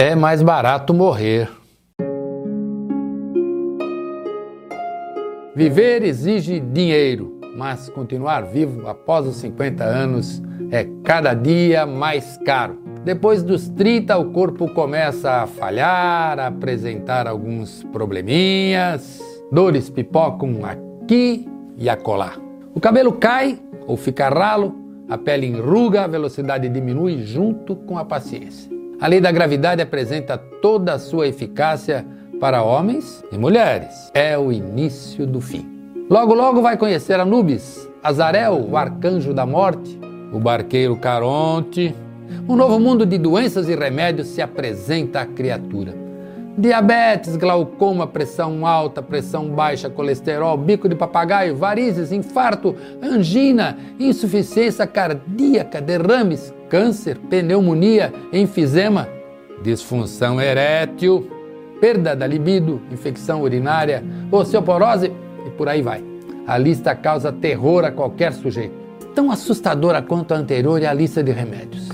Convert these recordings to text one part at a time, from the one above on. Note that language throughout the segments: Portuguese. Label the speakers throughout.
Speaker 1: É mais barato morrer. Viver exige dinheiro, mas continuar vivo após os 50 anos é cada dia mais caro. Depois dos 30, o corpo começa a falhar, a apresentar alguns probleminhas, dores pipocam aqui e acolá. O cabelo cai ou fica ralo, a pele enruga, a velocidade diminui junto com a paciência. A lei da gravidade apresenta toda a sua eficácia para homens e mulheres. É o início do fim. Logo, logo vai conhecer Anubis, Azarel, o arcanjo da morte, o barqueiro Caronte. Um novo mundo de doenças e remédios se apresenta à criatura. Diabetes, glaucoma, pressão alta, pressão baixa, colesterol, bico de papagaio, varizes, infarto, angina, insuficiência cardíaca, derrames, câncer, pneumonia, enfisema, disfunção erétil, perda da libido, infecção urinária, osteoporose e por aí vai. A lista causa terror a qualquer sujeito. Tão assustadora quanto a anterior é a lista de remédios.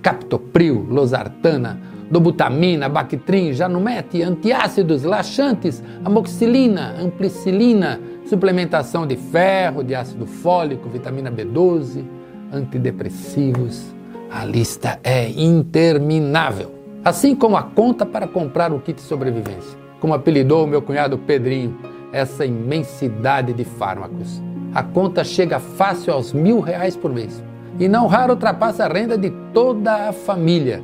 Speaker 1: Captopril, losartana, dobutamina, Bactrim, Janumete, antiácidos, laxantes, amoxicilina, ampicilina, suplementação de ferro, de ácido fólico, vitamina B12, antidepressivos. A lista é interminável. Assim como a conta para comprar o kit sobrevivência. Como apelidou o meu cunhado Pedrinho, essa imensidade de fármacos. A conta chega fácil aos mil reais por mês. E não raro ultrapassa a renda de toda a família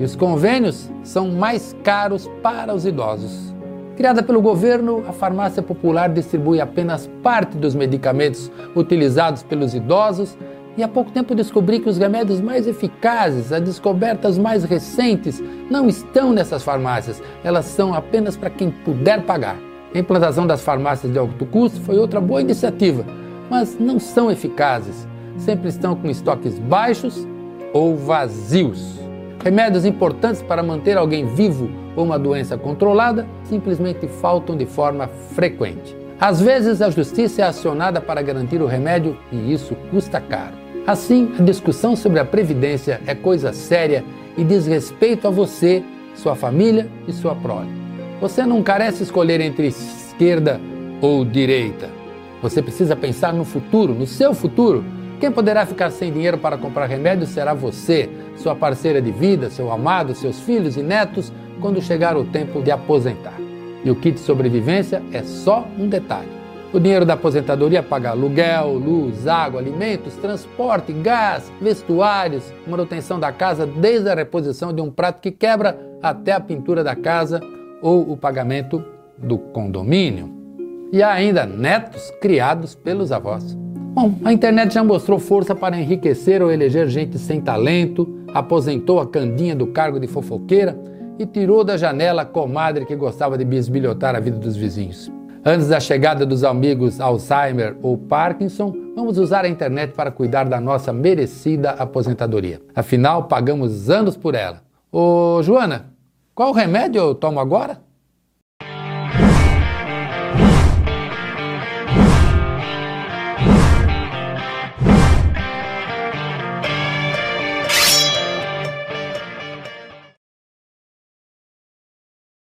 Speaker 1: e os convênios são mais caros para os idosos. Criada pelo governo, a farmácia popular distribui apenas parte dos medicamentos utilizados pelos idosos e há pouco tempo descobri que os remédios mais eficazes, as descobertas mais recentes, não estão nessas farmácias, elas são apenas para quem puder pagar. A implantação das farmácias de alto custo foi outra boa iniciativa, mas não são eficazes. Sempre estão com estoques baixos ou vazios. Remédios importantes para manter alguém vivo ou uma doença controlada simplesmente faltam de forma frequente. Às vezes, a justiça é acionada para garantir o remédio e isso custa caro. Assim, a discussão sobre a previdência é coisa séria e diz respeito a você, sua família e sua prole. Você não carece escolher entre esquerda ou direita. Você precisa pensar no futuro, no seu futuro quem poderá ficar sem dinheiro para comprar remédio será você, sua parceira de vida, seu amado, seus filhos e netos, quando chegar o tempo de aposentar. E o kit sobrevivência é só um detalhe. O dinheiro da aposentadoria paga aluguel, luz, água, alimentos, transporte, gás, vestuários, manutenção da casa, desde a reposição de um prato que quebra até a pintura da casa ou o pagamento do condomínio. E há ainda netos criados pelos avós. Bom, a internet já mostrou força para enriquecer ou eleger gente sem talento, aposentou a Candinha do cargo de fofoqueira e tirou da janela a comadre que gostava de bisbilhotar a vida dos vizinhos. Antes da chegada dos amigos Alzheimer ou Parkinson, vamos usar a internet para cuidar da nossa merecida aposentadoria. Afinal, pagamos anos por ela. Ô, Joana, qual remédio eu tomo agora?